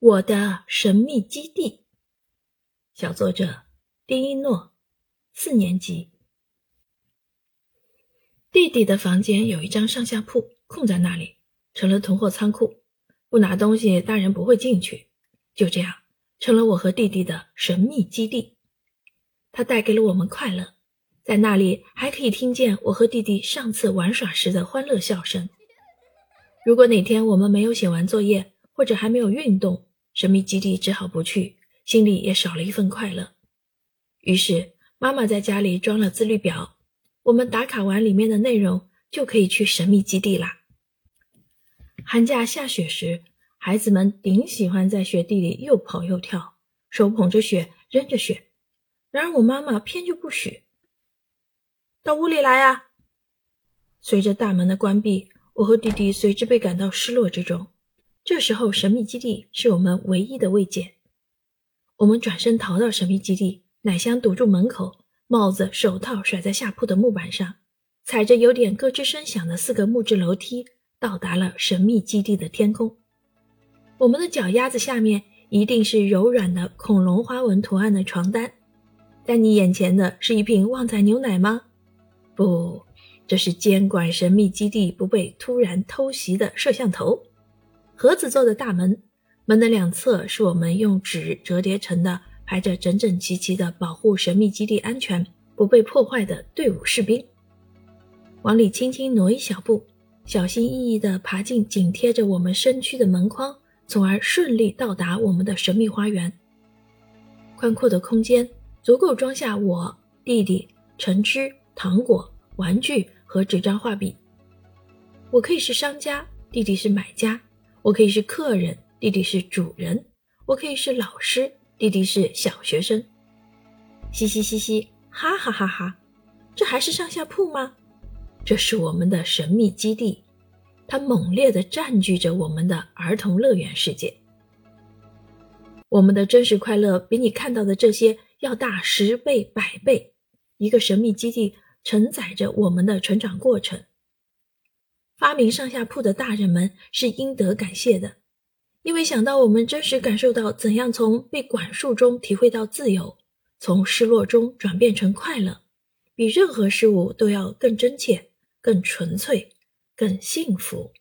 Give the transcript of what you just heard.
我的神秘基地，小作者丁一诺，四年级。弟弟的房间有一张上下铺空在那里，成了囤货仓库。不拿东西，大人不会进去。就这样，成了我和弟弟的神秘基地。它带给了我们快乐，在那里还可以听见我和弟弟上次玩耍时的欢乐笑声。如果哪天我们没有写完作业，或者还没有运动，神秘基地只好不去，心里也少了一份快乐。于是妈妈在家里装了自律表，我们打卡完里面的内容，就可以去神秘基地啦。寒假下雪时，孩子们顶喜欢在雪地里又跑又跳，手捧着雪，扔着雪。然而我妈妈偏就不许。到屋里来呀！随着大门的关闭，我和弟弟随之被赶到失落之中。这时候，神秘基地是我们唯一的慰藉。我们转身逃到神秘基地，奶香堵住门口，帽子、手套甩在下铺的木板上，踩着有点咯吱声响的四个木质楼梯，到达了神秘基地的天空。我们的脚丫子下面一定是柔软的恐龙花纹图案的床单，在你眼前的是一瓶旺仔牛奶吗？不，这是监管神秘基地不被突然偷袭的摄像头。盒子做的大门，门的两侧是我们用纸折叠成的、排着整整齐齐的保护神秘基地安全不被破坏的队伍士兵。往里轻轻挪一小步，小心翼翼地爬进紧贴着我们身躯的门框，从而顺利到达我们的神秘花园。宽阔的空间足够装下我、弟弟、橙汁、糖果、玩具和纸张画笔。我可以是商家，弟弟是买家。我可以是客人，弟弟是主人；我可以是老师，弟弟是小学生。嘻嘻嘻嘻，哈哈哈哈！这还是上下铺吗？这是我们的神秘基地，它猛烈地占据着我们的儿童乐园世界。我们的真实快乐比你看到的这些要大十倍、百倍。一个神秘基地承载着我们的成长过程。发明上下铺的大人们是应得感谢的，因为想到我们真实感受到怎样从被管束中体会到自由，从失落中转变成快乐，比任何事物都要更真切、更纯粹、更幸福。